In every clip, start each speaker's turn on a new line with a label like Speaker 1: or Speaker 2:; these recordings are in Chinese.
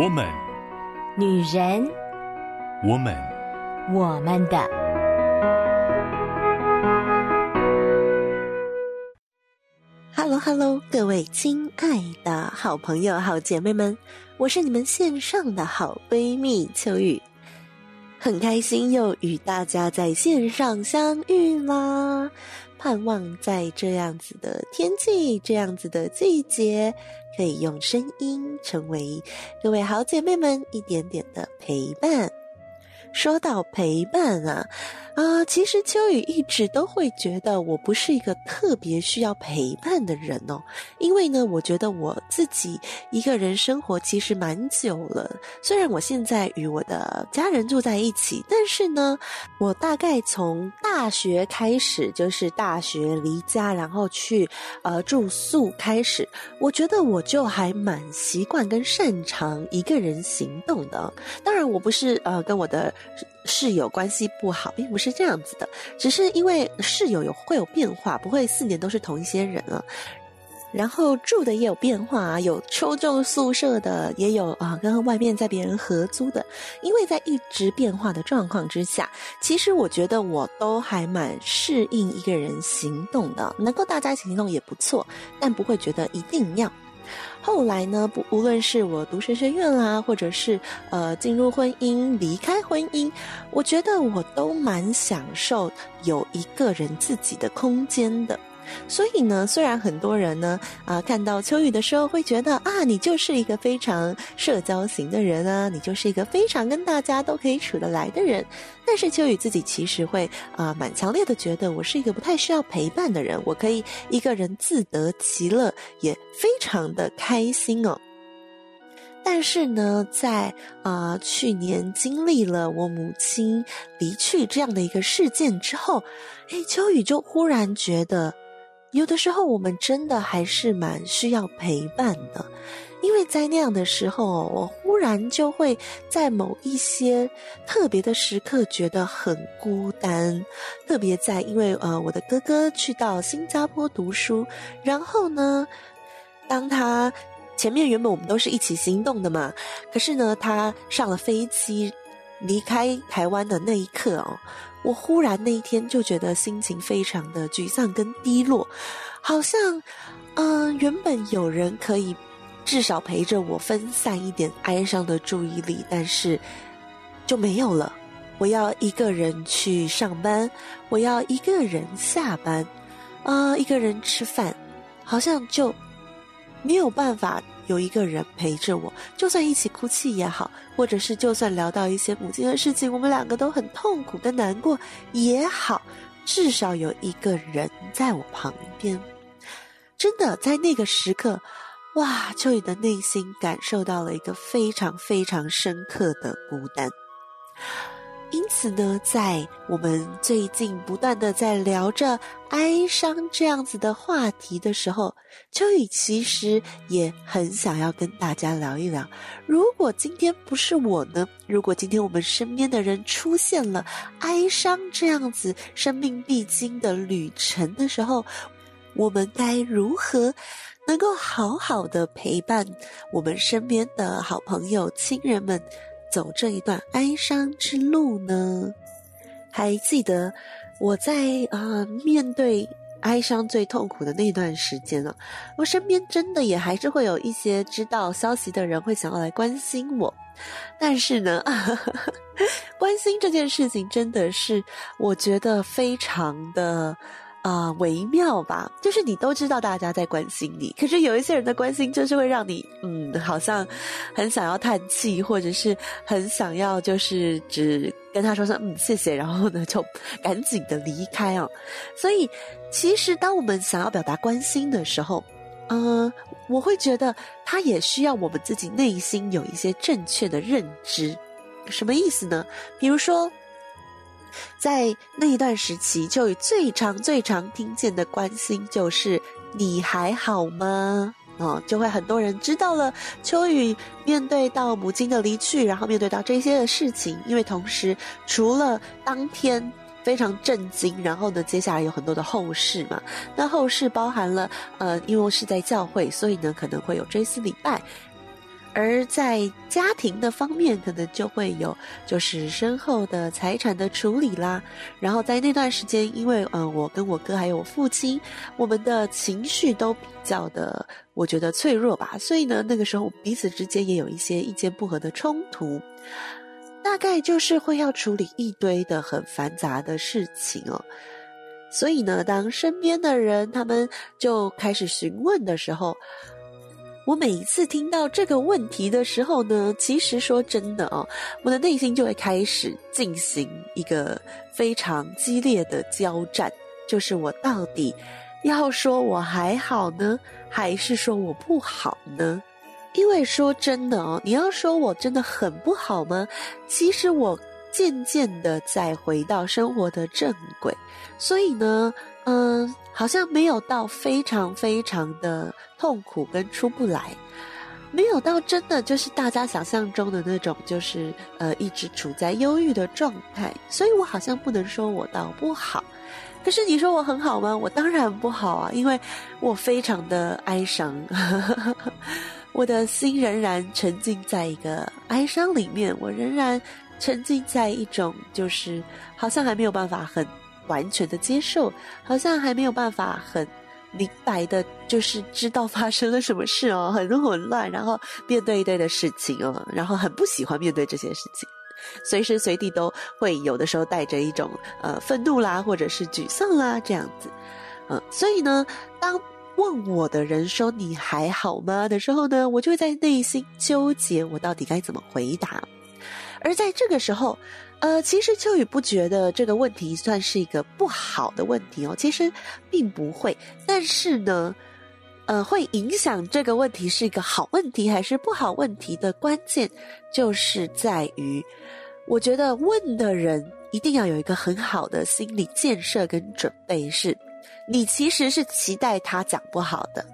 Speaker 1: 我们，
Speaker 2: 女人，
Speaker 1: 我们，
Speaker 2: 我们的。
Speaker 3: Hello，Hello，各位亲爱的好朋友、好姐妹们，我是你们线上的好闺蜜秋雨，很开心又与大家在线上相遇啦。盼望在这样子的天气、这样子的季节，可以用声音成为各位好姐妹们一点点的陪伴。说到陪伴啊。啊、其实秋雨一直都会觉得我不是一个特别需要陪伴的人哦，因为呢，我觉得我自己一个人生活其实蛮久了。虽然我现在与我的家人住在一起，但是呢，我大概从大学开始，就是大学离家，然后去呃住宿开始，我觉得我就还蛮习惯跟擅长一个人行动的。当然，我不是呃跟我的。室友关系不好，并不是这样子的，只是因为室友有会有变化，不会四年都是同一些人啊。然后住的也有变化啊，有抽中宿舍的，也有啊跟外面在别人合租的。因为在一直变化的状况之下，其实我觉得我都还蛮适应一个人行动的，能够大家一起行动也不错，但不会觉得一定要。后来呢，不，无论是我读神学院啦，或者是呃进入婚姻、离开婚姻，我觉得我都蛮享受有一个人自己的空间的。所以呢，虽然很多人呢，啊、看到秋雨的时候会觉得啊，你就是一个非常社交型的人啊，你就是一个非常跟大家都可以处得来的人。但是秋雨自己其实会啊、蛮强烈的觉得我是一个不太需要陪伴的人，我可以一个人自得其乐，也非常的开心哦。但是呢，在啊、去年经历了我母亲离去这样的一个事件之后，诶，秋雨就忽然觉得。有的时候，我们真的还是蛮需要陪伴的，因为在那样的时候，我忽然就会在某一些特别的时刻觉得很孤单。特别在因为呃，我的哥哥去到新加坡读书，然后呢，当他前面原本我们都是一起行动的嘛，可是呢，他上了飞机离开台湾的那一刻哦。我忽然那一天就觉得心情非常的沮丧跟低落，好像，嗯、原本有人可以至少陪着我分散一点哀伤的注意力，但是就没有了。我要一个人去上班，我要一个人下班，啊、呃，一个人吃饭，好像就没有办法。有一个人陪着我，就算一起哭泣也好，或者是就算聊到一些母亲的事情，我们两个都很痛苦跟难过也好，至少有一个人在我旁边。真的，在那个时刻，哇，秋雨的内心感受到了一个非常非常深刻的孤单。因此呢，在我们最近不断的在聊着哀伤这样子的话题的时候，秋雨其实也很想要跟大家聊一聊，如果今天不是我呢？如果今天我们身边的人出现了哀伤这样子生命必经的旅程的时候，我们该如何能够好好的陪伴我们身边的好朋友、亲人们？走这一段哀伤之路呢？还记得我在啊、面对哀伤最痛苦的那段时间呢、啊？我身边真的也还是会有一些知道消息的人会想要来关心我，但是呢，关心这件事情真的是我觉得非常的。啊、微妙吧，就是你都知道大家在关心你，可是有一些人的关心就是会让你，嗯，好像很想要叹气，或者是很想要就是只跟他说声嗯谢谢，然后呢就赶紧的离开哦。所以其实当我们想要表达关心的时候，嗯、我会觉得他也需要我们自己内心有一些正确的认知，什么意思呢？比如说。在那一段时期，秋雨最常、最常听见的关心就是“你还好吗？”哦，就会很多人知道了。秋雨面对到母亲的离去，然后面对到这些的事情，因为同时除了当天非常震惊，然后呢，接下来有很多的后事嘛。那后事包含了，呃，因为是在教会，所以呢可能会有追思礼拜。而在家庭的方面，可能就会有就是身后的财产的处理啦。然后在那段时间，因为嗯，我跟我哥还有我父亲，我们的情绪都比较的，我觉得脆弱吧。所以呢，那个时候彼此之间也有一些意见不合的冲突，大概就是会要处理一堆的很繁杂的事情哦。所以呢，当身边的人他们就开始询问的时候，我每一次听到这个问题的时候呢，其实说真的哦，我的内心就会开始进行一个非常激烈的交战，就是我到底要说我还好呢，还是说我不好呢？因为说真的哦，你要说我真的很不好吗？其实我渐渐的在回到生活的正轨，所以呢。嗯，好像没有到非常非常的痛苦跟出不来，没有到真的就是大家想象中的那种，就是呃一直处在忧郁的状态，所以我好像不能说我倒不好。可是你说我很好吗？我当然不好啊，因为我非常的哀伤，我的心仍然沉浸在一个哀伤里面，我仍然沉浸在一种就是好像还没有办法很。完全的接受，好像还没有办法很明白的，就是知道发生了什么事哦，很混乱，然后面对一堆的事情哦，然后很不喜欢面对这些事情，随时随地都会有的时候带着一种呃愤怒啦，或者是沮丧啦这样子，嗯，所以呢，当问我的人说你还好吗？的时候呢，我就会在内心纠结，我到底该怎么回答，而在这个时候。呃，其实秋雨不觉得这个问题算是一个不好的问题哦，其实并不会。但是呢，呃，会影响这个问题是一个好问题还是不好问题的关键，就是在于，我觉得问的人一定要有一个很好的心理建设跟准备，是你其实是期待他讲不好的。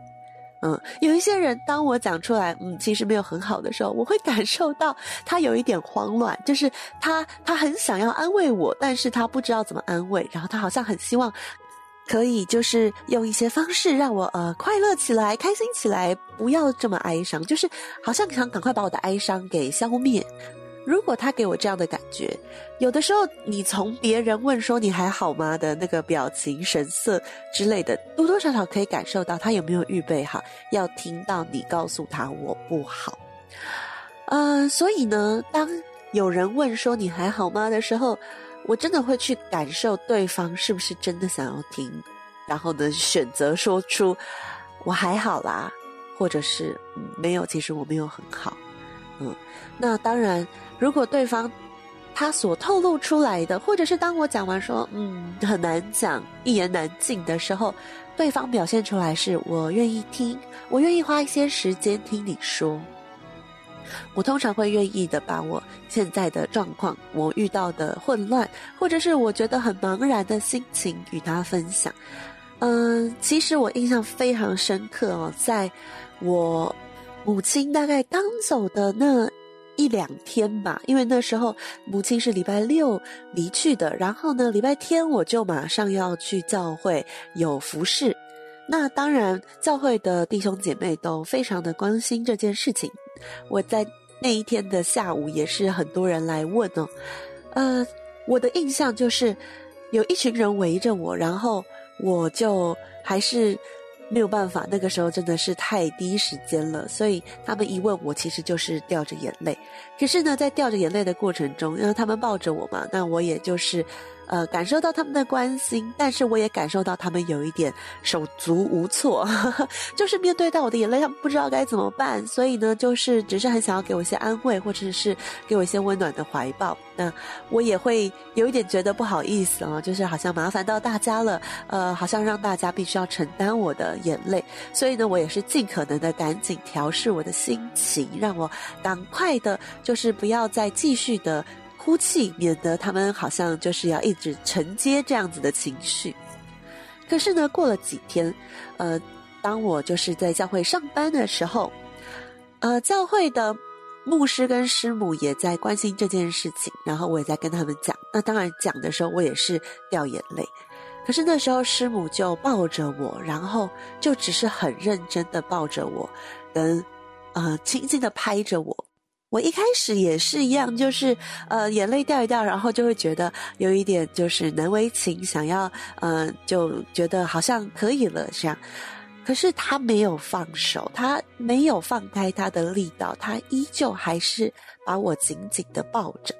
Speaker 3: 嗯，有一些人，当我讲出来，嗯，其实没有很好的时候，我会感受到他有一点慌乱，就是他他很想要安慰我，但是他不知道怎么安慰，然后他好像很希望可以就是用一些方式让我呃快乐起来、开心起来，不要这么哀伤，就是好像想赶快把我的哀伤给消灭。如果他给我这样的感觉，有的时候你从别人问说你还好吗的那个表情、神色之类的，多多少少可以感受到他有没有预备好要听到你告诉他我不好。呃，所以呢，当有人问说你还好吗的时候，我真的会去感受对方是不是真的想要听，然后呢，选择说出我还好啦，或者是，嗯，没有，其实我没有很好。嗯，那当然。如果对方他所透露出来的，或者是当我讲完说“嗯，很难讲，一言难尽”的时候，对方表现出来是我愿意听，我愿意花一些时间听你说。我通常会愿意的把我现在的状况、我遇到的混乱，或者是我觉得很茫然的心情与他分享。嗯，其实我印象非常深刻哦，在我母亲大概刚走的那。一两天吧，因为那时候母亲是礼拜六离去的，然后呢，礼拜天我就马上要去教会有服侍。那当然，教会的弟兄姐妹都非常的关心这件事情。我在那一天的下午也是很多人来问哦，呃，我的印象就是有一群人围着我，然后我就还是。没有办法，那个时候真的是太低时间了，所以他们一问我，其实就是掉着眼泪。可是呢，在掉着眼泪的过程中，因为他们抱着我嘛，那我也就是。呃，感受到他们的关心，但是我也感受到他们有一点手足无措，就是面对到我的眼泪，他们不知道该怎么办，所以呢，就是只是很想要给我一些安慰，或者是给我一些温暖的怀抱。那我也会有一点觉得不好意思啊，就是好像麻烦到大家了，呃，好像让大家必须要承担我的眼泪，所以呢，我也是尽可能的赶紧调试我的心情，让我赶快的，就是不要再继续的。哭泣，免得他们好像就是要一直承接这样子的情绪。可是呢，过了几天，呃，当我就是在教会上班的时候，呃，教会的牧师跟师母也在关心这件事情，然后我也在跟他们讲。那当然讲的时候，我也是掉眼泪。可是那时候师母就抱着我，然后就只是很认真的抱着我，跟呃轻轻的拍着我。我一开始也是一样，就是呃眼泪掉一掉，然后就会觉得有一点就是难为情，想要呃就觉得好像可以了这样。可是他没有放手，他没有放开他的力道，他依旧还是把我紧紧的抱着。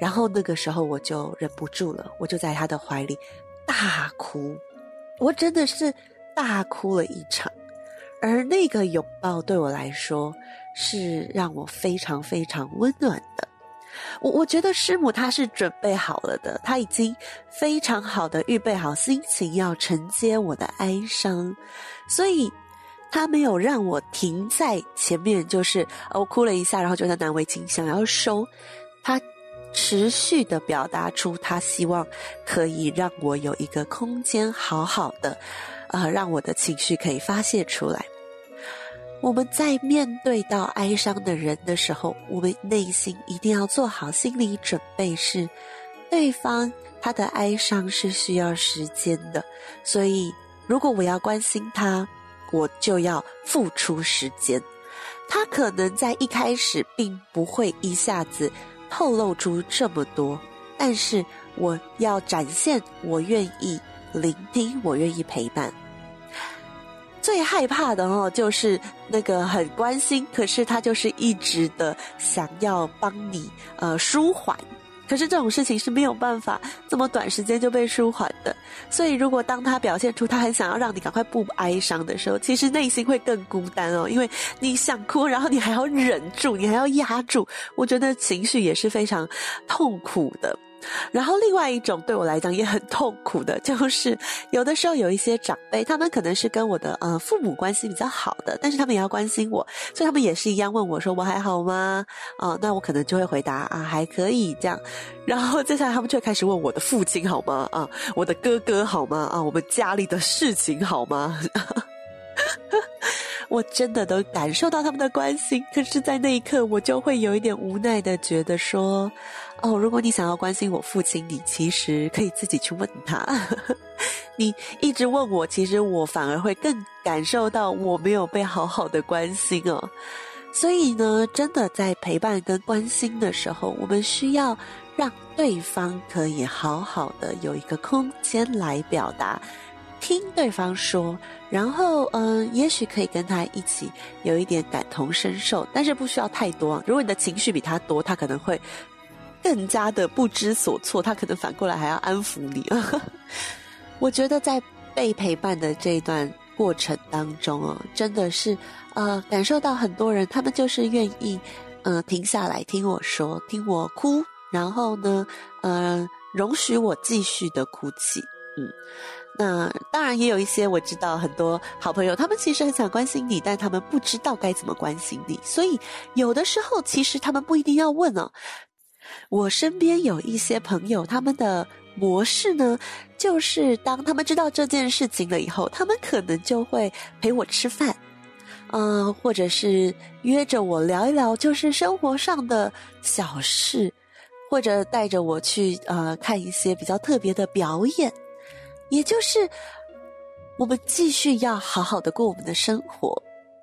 Speaker 3: 然后那个时候我就忍不住了，我就在他的怀里大哭，我真的是大哭了一场。而那个拥抱对我来说是让我非常非常温暖的。我我觉得师母她是准备好了的，她已经非常好的预备好心情要承接我的哀伤，所以她没有让我停在前面，就是我哭了一下，然后觉得难为情，想要收。她持续的表达出她希望可以让我有一个空间，好好的。呃，让我的情绪可以发泄出来。我们在面对到哀伤的人的时候，我们内心一定要做好心理准备是，对方他的哀伤是需要时间的。所以，如果我要关心他，我就要付出时间。他可能在一开始并不会一下子透露出这么多，但是我要展现我愿意。聆听，我愿意陪伴。最害怕的哦，就是那个很关心，可是他就是一直的想要帮你呃舒缓，可是这种事情是没有办法这么短时间就被舒缓的。所以，如果当他表现出他很想要让你赶快不哀伤的时候，其实内心会更孤单哦，因为你想哭，然后你还要忍住，你还要压住，我觉得情绪也是非常痛苦的。然后，另外一种对我来讲也很痛苦的，就是有的时候有一些长辈，他们可能是跟我的呃父母关系比较好的，但是他们也要关心我，所以他们也是一样问我说我还好吗？啊、那我可能就会回答啊还可以这样。然后接下来他们就会开始问我的父亲好吗？啊，我的哥哥好吗？啊，我们家里的事情好吗？我真的都感受到他们的关心，可是，在那一刻，我就会有一点无奈的觉得说，哦，如果你想要关心我父亲，你其实可以自己去问他。你一直问我，其实我反而会更感受到我没有被好好的关心哦。所以呢，真的在陪伴跟关心的时候，我们需要让对方可以好好的有一个空间来表达。听对方说，然后嗯、也许可以跟他一起有一点感同身受，但是不需要太多。如果你的情绪比他多，他可能会更加的不知所措，他可能反过来还要安抚你。我觉得在被陪伴的这一段过程当中哦，真的是呃，感受到很多人他们就是愿意呃停下来听我说，听我哭，然后呢，呃，容许我继续的哭泣，嗯。那当然也有一些我知道很多好朋友，他们其实很想关心你，但他们不知道该怎么关心你，所以有的时候其实他们不一定要问哦。我身边有一些朋友，他们的模式呢，就是当他们知道这件事情了以后，他们可能就会陪我吃饭，嗯、或者是约着我聊一聊，就是生活上的小事，或者带着我去呃看一些比较特别的表演。也就是，我们继续要好好的过我们的生活，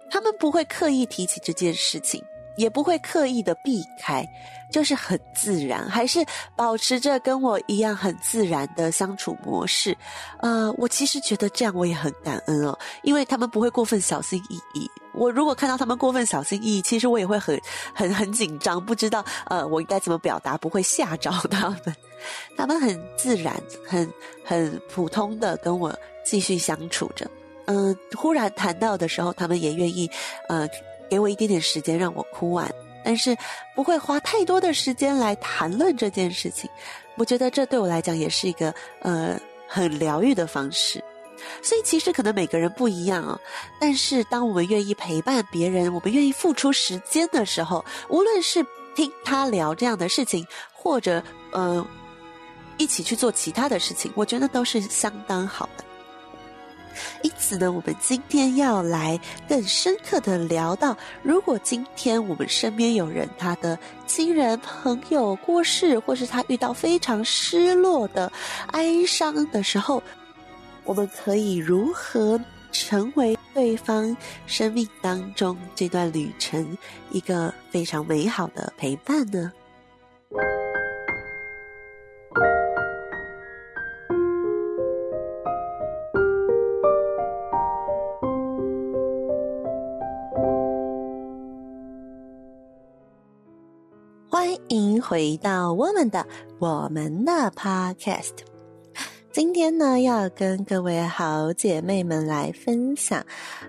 Speaker 3: 他们不会刻意提起这件事情，也不会刻意的避开，就是很自然，还是保持着跟我一样很自然的相处模式。呃，我其实觉得这样我也很感恩哦，因为他们不会过分小心翼翼。我如果看到他们过分小心翼翼，其实我也会很很很紧张，不知道呃我应该怎么表达，不会吓着他们。他们很自然，很很普通的跟我继续相处着。嗯、忽然谈到的时候，他们也愿意，呃，给我一点点时间让我哭完，但是不会花太多的时间来谈论这件事情。我觉得这对我来讲也是一个呃很疗愈的方式。所以其实可能每个人不一样啊、哦，但是当我们愿意陪伴别人，我们愿意付出时间的时候，无论是听他聊这样的事情，或者呃。一起去做其他的事情，我觉得都是相当好的。因此呢，我们今天要来更深刻的聊到，如果今天我们身边有人他的亲人朋友过世，或是他遇到非常失落的哀伤的时候，我们可以如何成为对方生命当中这段旅程一个非常美好的陪伴呢？回到我们的我们的 Podcast。今天呢，要跟各位好姐妹们来分享，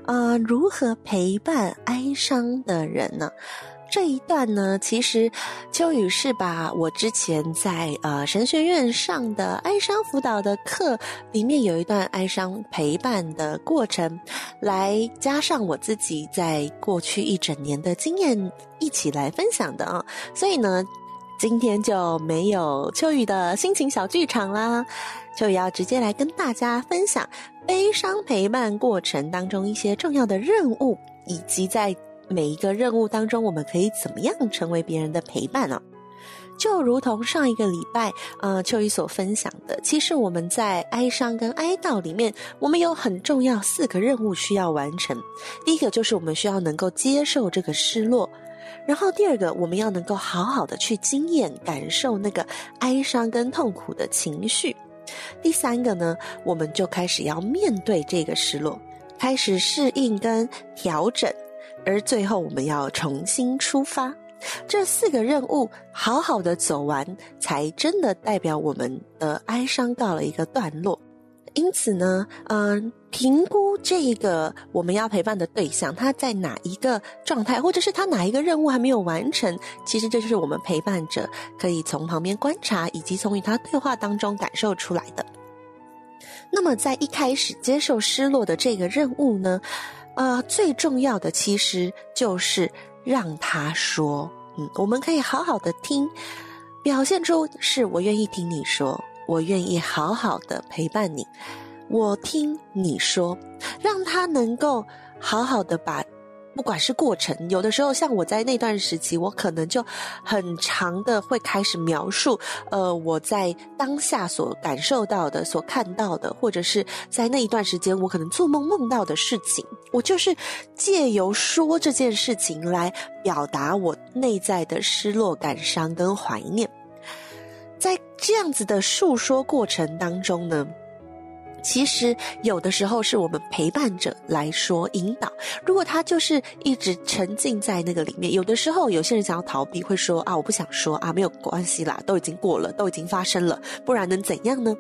Speaker 3: 呃，如何陪伴哀伤的人呢？这一段呢，其实秋雨是把我之前在呃神学院上的哀伤辅导的课里面有一段哀伤陪伴的过程，来加上我自己在过去一整年的经验一起来分享的啊。所以呢，今天就没有秋雨的心情小剧场啦。秋雨要直接来跟大家分享悲伤陪伴过程当中一些重要的任务，以及在每一个任务当中，我们可以怎么样成为别人的陪伴呢？就如同上一个礼拜，呃，秋雨所分享的，其实我们在哀伤跟哀悼里面，我们有很重要四个任务需要完成。第一个就是我们需要能够接受这个失落，然后第二个，我们要能够好好的去经验、感受那个哀伤跟痛苦的情绪。第三个呢，我们就开始要面对这个失落，开始适应跟调整，而最后我们要重新出发。这四个任务好好的走完，才真的代表我们的哀伤到了一个段落。因此呢，嗯，评估这个我们要陪伴的对象，他在哪一个状态，或者是他哪一个任务还没有完成，其实这就是我们陪伴者可以从旁边观察，以及从与他对话当中感受出来的。那么，在一开始接受失落的这个任务呢，呃，最重要的其实就是让他说，嗯，我们可以好好的听，表现出是我愿意听你说。我愿意好好的陪伴你，我听你说，让他能够好好的把，不管是过程，有的时候像我在那段时期，我可能就很长的会开始描述，呃，我在当下所感受到的、所看到的，或者是在那一段时间我可能做梦梦到的事情，我就是借由说这件事情来表达我内在的失落、感伤跟怀念。在这样子的诉说过程当中呢，其实有的时候是我们陪伴者来说引导。如果他就是一直沉浸在那个里面，有的时候有些人想要逃避，会说啊，我不想说啊，没有关系啦，都已经过了，都已经发生了，不然能怎样呢？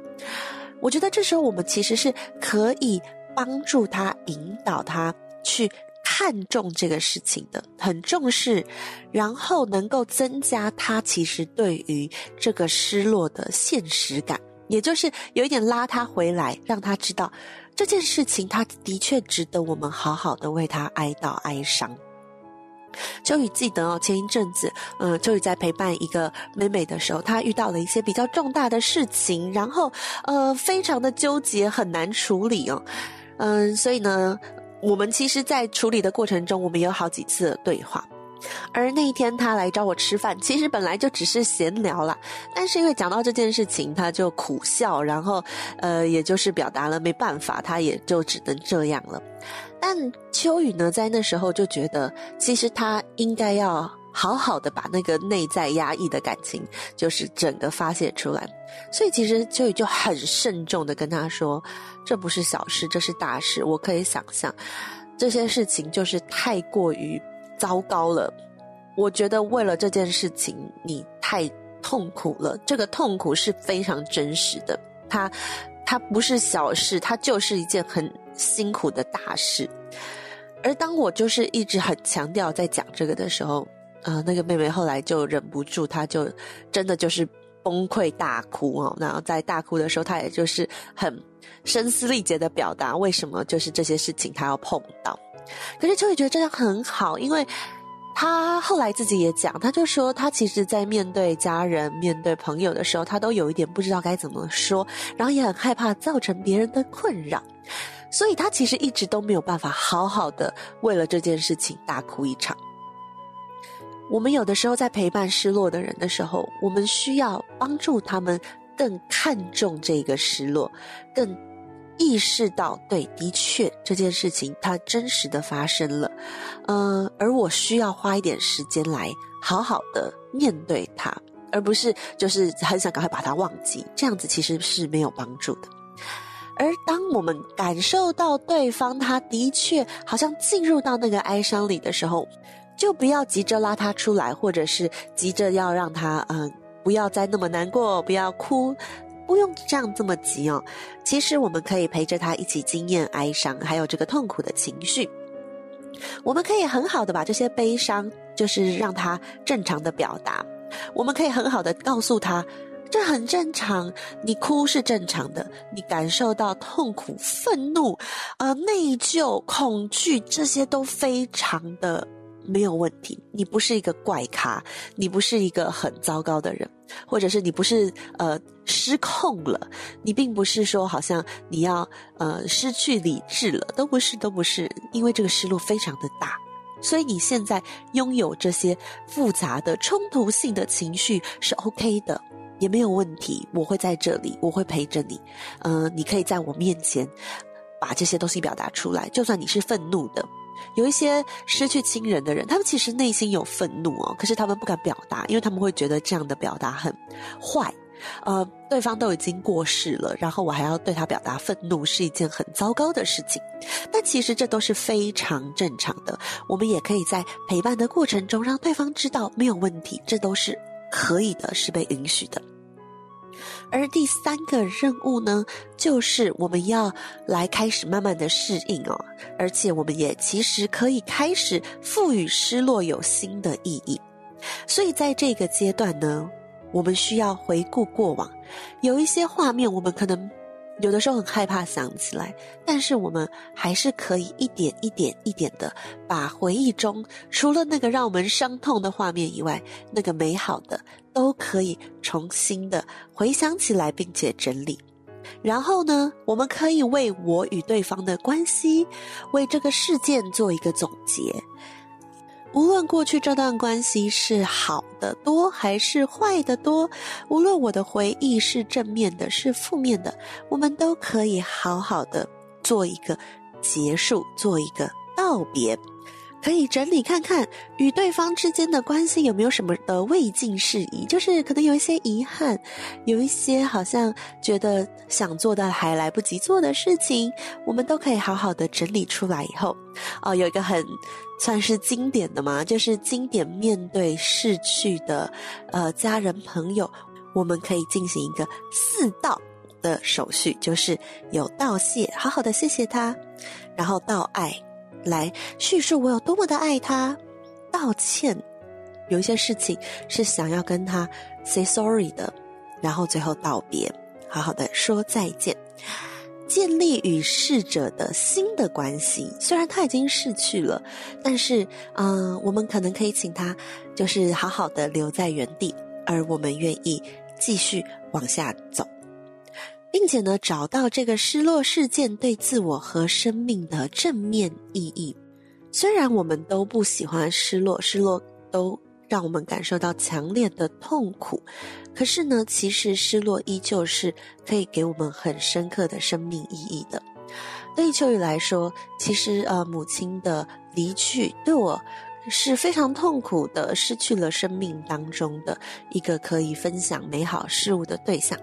Speaker 3: 我觉得这时候我们其实是可以帮助他引导他去。看重这个事情的，很重视，然后能够增加他其实对于这个失落的现实感，也就是有一点拉他回来，让他知道这件事情，他的确值得我们好好的为他哀悼哀伤。秋雨记得哦，前一阵子，嗯，秋雨在陪伴一个妹妹的时候，她遇到了一些比较重大的事情，然后呃，非常的纠结，很难处理哦，嗯，所以呢。我们其实，在处理的过程中，我们有好几次对话。而那一天，他来找我吃饭，其实本来就只是闲聊啦。但是因为讲到这件事情，他就苦笑，然后，呃，也就是表达了没办法，他也就只能这样了。但秋雨呢，在那时候就觉得，其实他应该要好好的把那个内在压抑的感情，就是整个发泄出来。所以其实秋雨就很慎重的跟他说。这不是小事，这是大事。我可以想象，这些事情就是太过于糟糕了。我觉得为了这件事情，你太痛苦了。这个痛苦是非常真实的，它它不是小事，它就是一件很辛苦的大事。而当我就是一直很强调在讲这个的时候，呃，那个妹妹后来就忍不住，她就真的就是崩溃大哭哦。然后在大哭的时候，她也就是很。声嘶力竭的表达为什么就是这些事情他要碰到，可是秋雨觉得这样很好，因为他后来自己也讲，他就说他其实在面对家人、面对朋友的时候，他都有一点不知道该怎么说，然后也很害怕造成别人的困扰，所以他其实一直都没有办法好好的为了这件事情大哭一场。我们有的时候在陪伴失落的人的时候，我们需要帮助他们更看重这个失落，更。意识到，对，的确这件事情它真实的发生了，呃，而我需要花一点时间来好好的面对它，而不是就是很想赶快把它忘记，这样子其实是没有帮助的。而当我们感受到对方他的确好像进入到那个哀伤里的时候，就不要急着拉他出来，或者是急着要让他嗯、不要再那么难过，不要哭。不用这样这么急哦，其实我们可以陪着他一起经验哀伤，还有这个痛苦的情绪。我们可以很好的把这些悲伤，就是让他正常的表达。我们可以很好的告诉他，这很正常，你哭是正常的，你感受到痛苦、愤怒、呃内疚、恐惧，这些都非常的。没有问题，你不是一个怪咖，你不是一个很糟糕的人，或者是你不是呃失控了，你并不是说好像你要呃失去理智了，都不是，都不是，因为这个失落非常的大，所以你现在拥有这些复杂的冲突性的情绪是 OK 的，也没有问题，我会在这里，我会陪着你，呃，你可以在我面前把这些东西表达出来，就算你是愤怒的。有一些失去亲人的人，他们其实内心有愤怒哦，可是他们不敢表达，因为他们会觉得这样的表达很坏。呃，对方都已经过世了，然后我还要对他表达愤怒，是一件很糟糕的事情。但其实这都是非常正常的，我们也可以在陪伴的过程中让对方知道没有问题，这都是可以的，是被允许的。而第三个任务呢，就是我们要来开始慢慢的适应哦，而且我们也其实可以开始赋予失落有新的意义。所以在这个阶段呢，我们需要回顾过往，有一些画面我们可能。有的时候很害怕想起来，但是我们还是可以一点一点一点的把回忆中除了那个让我们伤痛的画面以外，那个美好的都可以重新的回想起来，并且整理。然后呢，我们可以为我与对方的关系，为这个事件做一个总结。无论过去这段关系是好的多还是坏的多，无论我的回忆是正面的，是负面的，我们都可以好好的做一个结束，做一个道别。可以整理看看与对方之间的关系有没有什么的未尽事宜，就是可能有一些遗憾，有一些好像觉得想做的还来不及做的事情，我们都可以好好的整理出来以后，哦，有一个很算是经典的嘛，就是经典面对逝去的呃家人朋友，我们可以进行一个四道的手续，就是有道谢，好好的谢谢他，然后道爱。来叙述我有多么的爱他，道歉，有一些事情是想要跟他 say sorry 的，然后最后道别，好好的说再见，建立与逝者的新的关系。虽然他已经逝去了，但是，嗯、呃，我们可能可以请他，就是好好的留在原地，而我们愿意继续往下走。并且呢，找到这个失落事件对自我和生命的正面意义。虽然我们都不喜欢失落，失落都让我们感受到强烈的痛苦。可是呢，其实失落依旧是可以给我们很深刻的生命意义的。对于秋雨来说，其实呃，母亲的离去对我是非常痛苦的，失去了生命当中的一个可以分享美好事物的对象。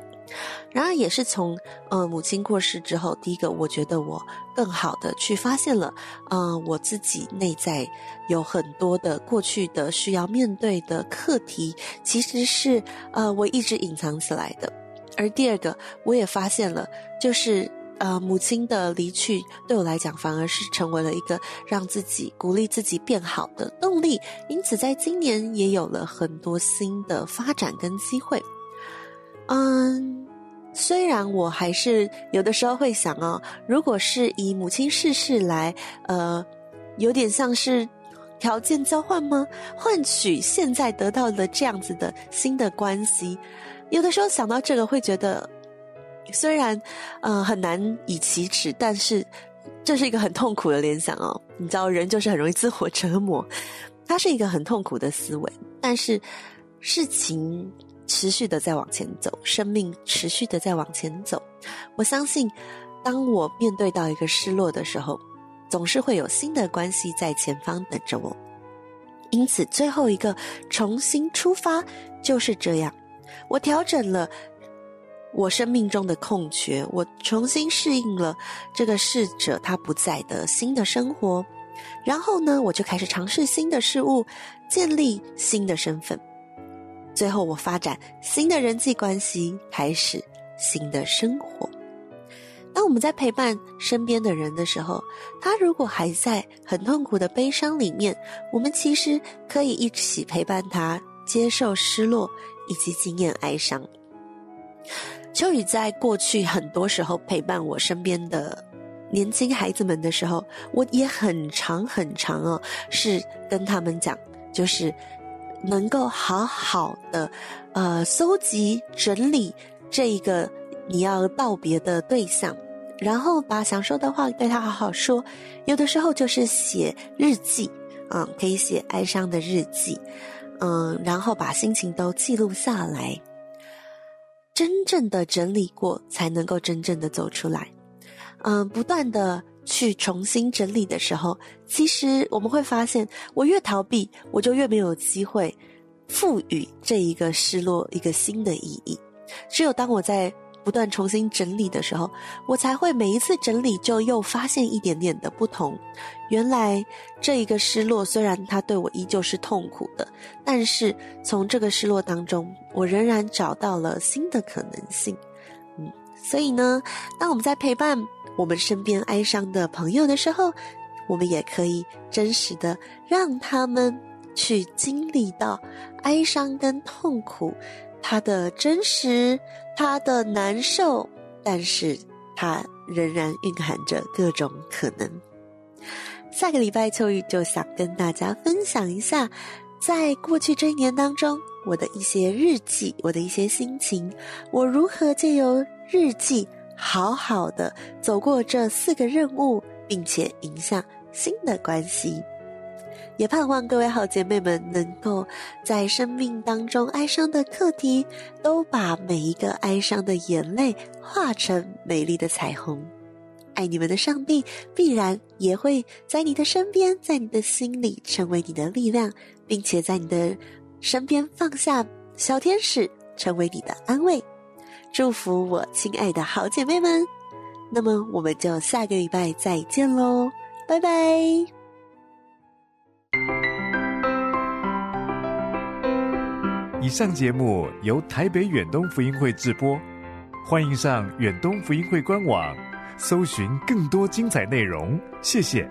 Speaker 3: 然而，也是从呃母亲过世之后，第一个我觉得我更好的去发现了，呃我自己内在有很多的过去的需要面对的课题，其实是呃我一直隐藏起来的。而第二个，我也发现了，就是呃母亲的离去对我来讲，反而是成为了一个让自己鼓励自己变好的动力。因此，在今年也有了很多新的发展跟机会。嗯，虽然我还是有的时候会想哦，如果是以母亲逝世来，呃，有点像是条件交换吗？换取现在得到的这样子的新的关系，有的时候想到这个会觉得，虽然呃很难以启齿，但是这是一个很痛苦的联想哦。你知道，人就是很容易自我折磨，它是一个很痛苦的思维，但是事情。持续的在往前走，生命持续的在往前走。我相信，当我面对到一个失落的时候，总是会有新的关系在前方等着我。因此，最后一个重新出发就是这样。我调整了我生命中的空缺，我重新适应了这个逝者他不在的新的生活。然后呢，我就开始尝试新的事物，建立新的身份。最后，我发展新的人际关系，开始新的生活。当我们在陪伴身边的人的时候，他如果还在很痛苦的悲伤里面，我们其实可以一起陪伴他，接受失落以及经验哀伤。秋雨在过去很多时候陪伴我身边的年轻孩子们的时候，我也很长很长哦，是跟他们讲，就是能够好好的呃搜集整理这一个你要道别的对象，然后把想说的话对他好好说。有的时候就是写日记，嗯，可以写哀伤的日记，嗯，然后把心情都记录下来，真正的整理过，才能够真正的走出来。嗯，不断的去重新整理的时候，其实我们会发现，我越逃避，我就越没有机会赋予这一个失落一个新的意义。只有当我在不断重新整理的时候，我才会每一次整理就又发现一点点的不同。原来这一个失落，虽然它对我依旧是痛苦的，但是从这个失落当中，我仍然找到了新的可能性。嗯，所以呢，当我们在陪伴。我们身边哀伤的朋友的时候，我们也可以真实的让他们去经历到哀伤跟痛苦，它的真实，它的难受，但是它仍然蕴含着各种可能。下个礼拜秋雨就想跟大家分享一下，在过去这一年当中，我的一些日记，我的一些心情，我如何借由日记。好好的走过这四个任务，并且迎向新的关系，也盼望各位好姐妹们能够在生命当中哀伤的课题，都把每一个哀伤的眼泪化成美丽的彩虹。爱你们的上帝必然也会在你的身边，在你的心里成为你的力量，并且在你的身边放下小天使，成为你的安慰。祝福我亲爱的好姐妹们，那么我们就下个礼拜再见喽，拜拜。
Speaker 1: 以上节目由台北远东福音会制播，欢迎上远东福音会官网，搜寻更多精彩内容，谢谢。